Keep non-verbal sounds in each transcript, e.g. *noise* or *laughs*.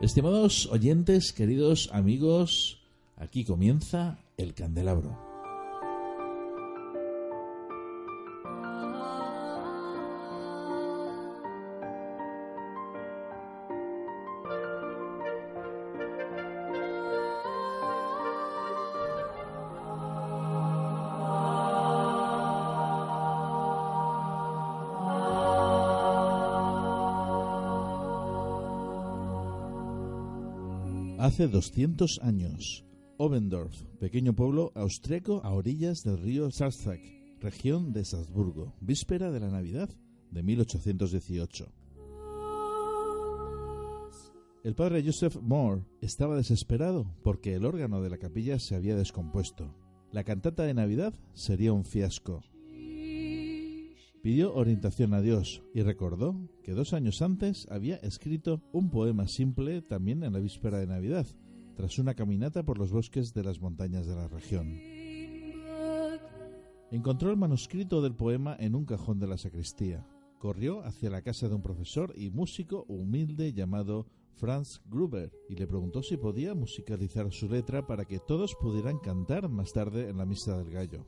Estimados oyentes, queridos amigos, aquí comienza el candelabro. Hace 200 años, Obendorf, pequeño pueblo austriaco a orillas del río Salzach, región de Salzburgo, víspera de la Navidad de 1818. El padre Joseph Moore estaba desesperado porque el órgano de la capilla se había descompuesto. La cantata de Navidad sería un fiasco. Pidió orientación a Dios y recordó que dos años antes había escrito un poema simple también en la víspera de Navidad, tras una caminata por los bosques de las montañas de la región. Encontró el manuscrito del poema en un cajón de la sacristía. Corrió hacia la casa de un profesor y músico humilde llamado Franz Gruber y le preguntó si podía musicalizar su letra para que todos pudieran cantar más tarde en la misa del gallo.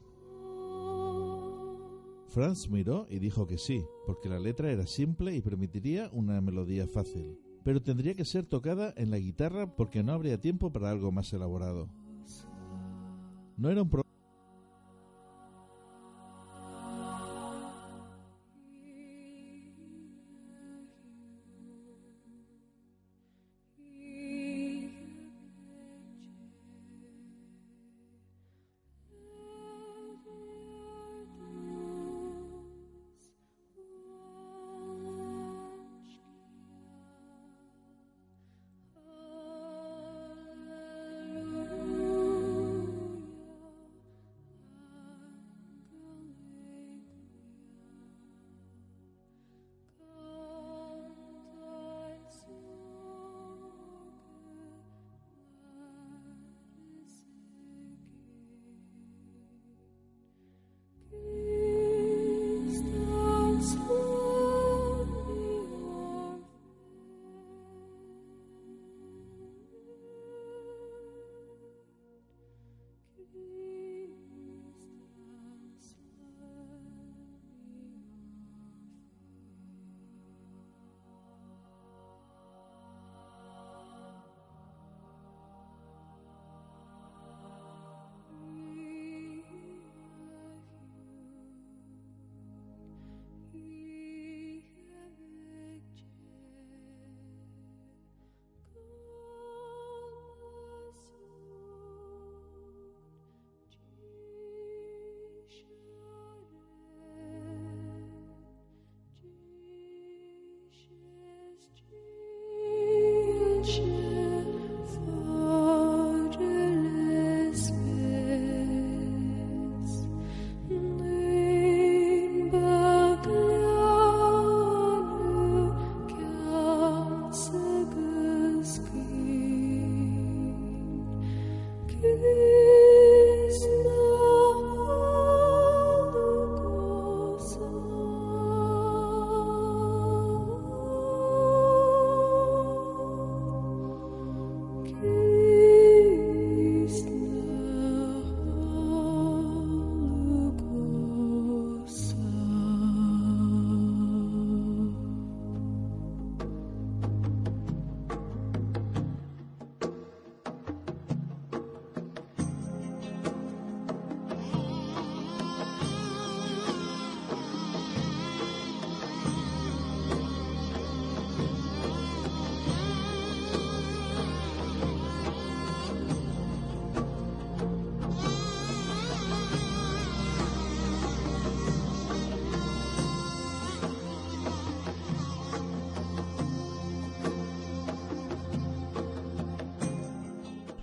Franz miró y dijo que sí, porque la letra era simple y permitiría una melodía fácil, pero tendría que ser tocada en la guitarra porque no habría tiempo para algo más elaborado. No era un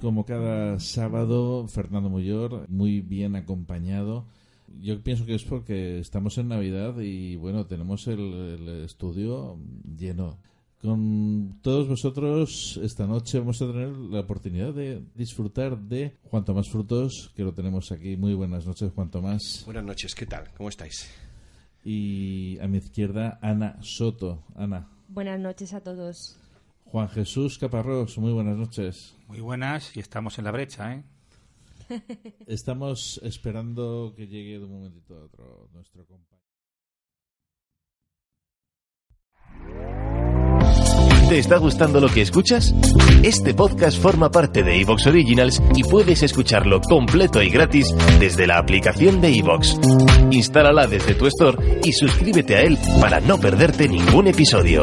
Como cada sábado, Fernando Muyor, muy bien acompañado. Yo pienso que es porque estamos en Navidad y bueno, tenemos el, el estudio lleno. Con todos vosotros esta noche vamos a tener la oportunidad de disfrutar de Juan Tomás Frutos, que lo tenemos aquí. Muy buenas noches, Juan Tomás. Buenas noches, ¿qué tal? ¿Cómo estáis? Y a mi izquierda, Ana Soto. Ana. Buenas noches a todos. Juan Jesús Caparrós, muy buenas noches. Muy buenas y estamos en la brecha, ¿eh? *laughs* Estamos esperando que llegue de un momentito a otro nuestro compañero. ¿Te está gustando lo que escuchas? Este podcast forma parte de Evox Originals y puedes escucharlo completo y gratis desde la aplicación de Evox. Instálala desde tu store y suscríbete a él para no perderte ningún episodio.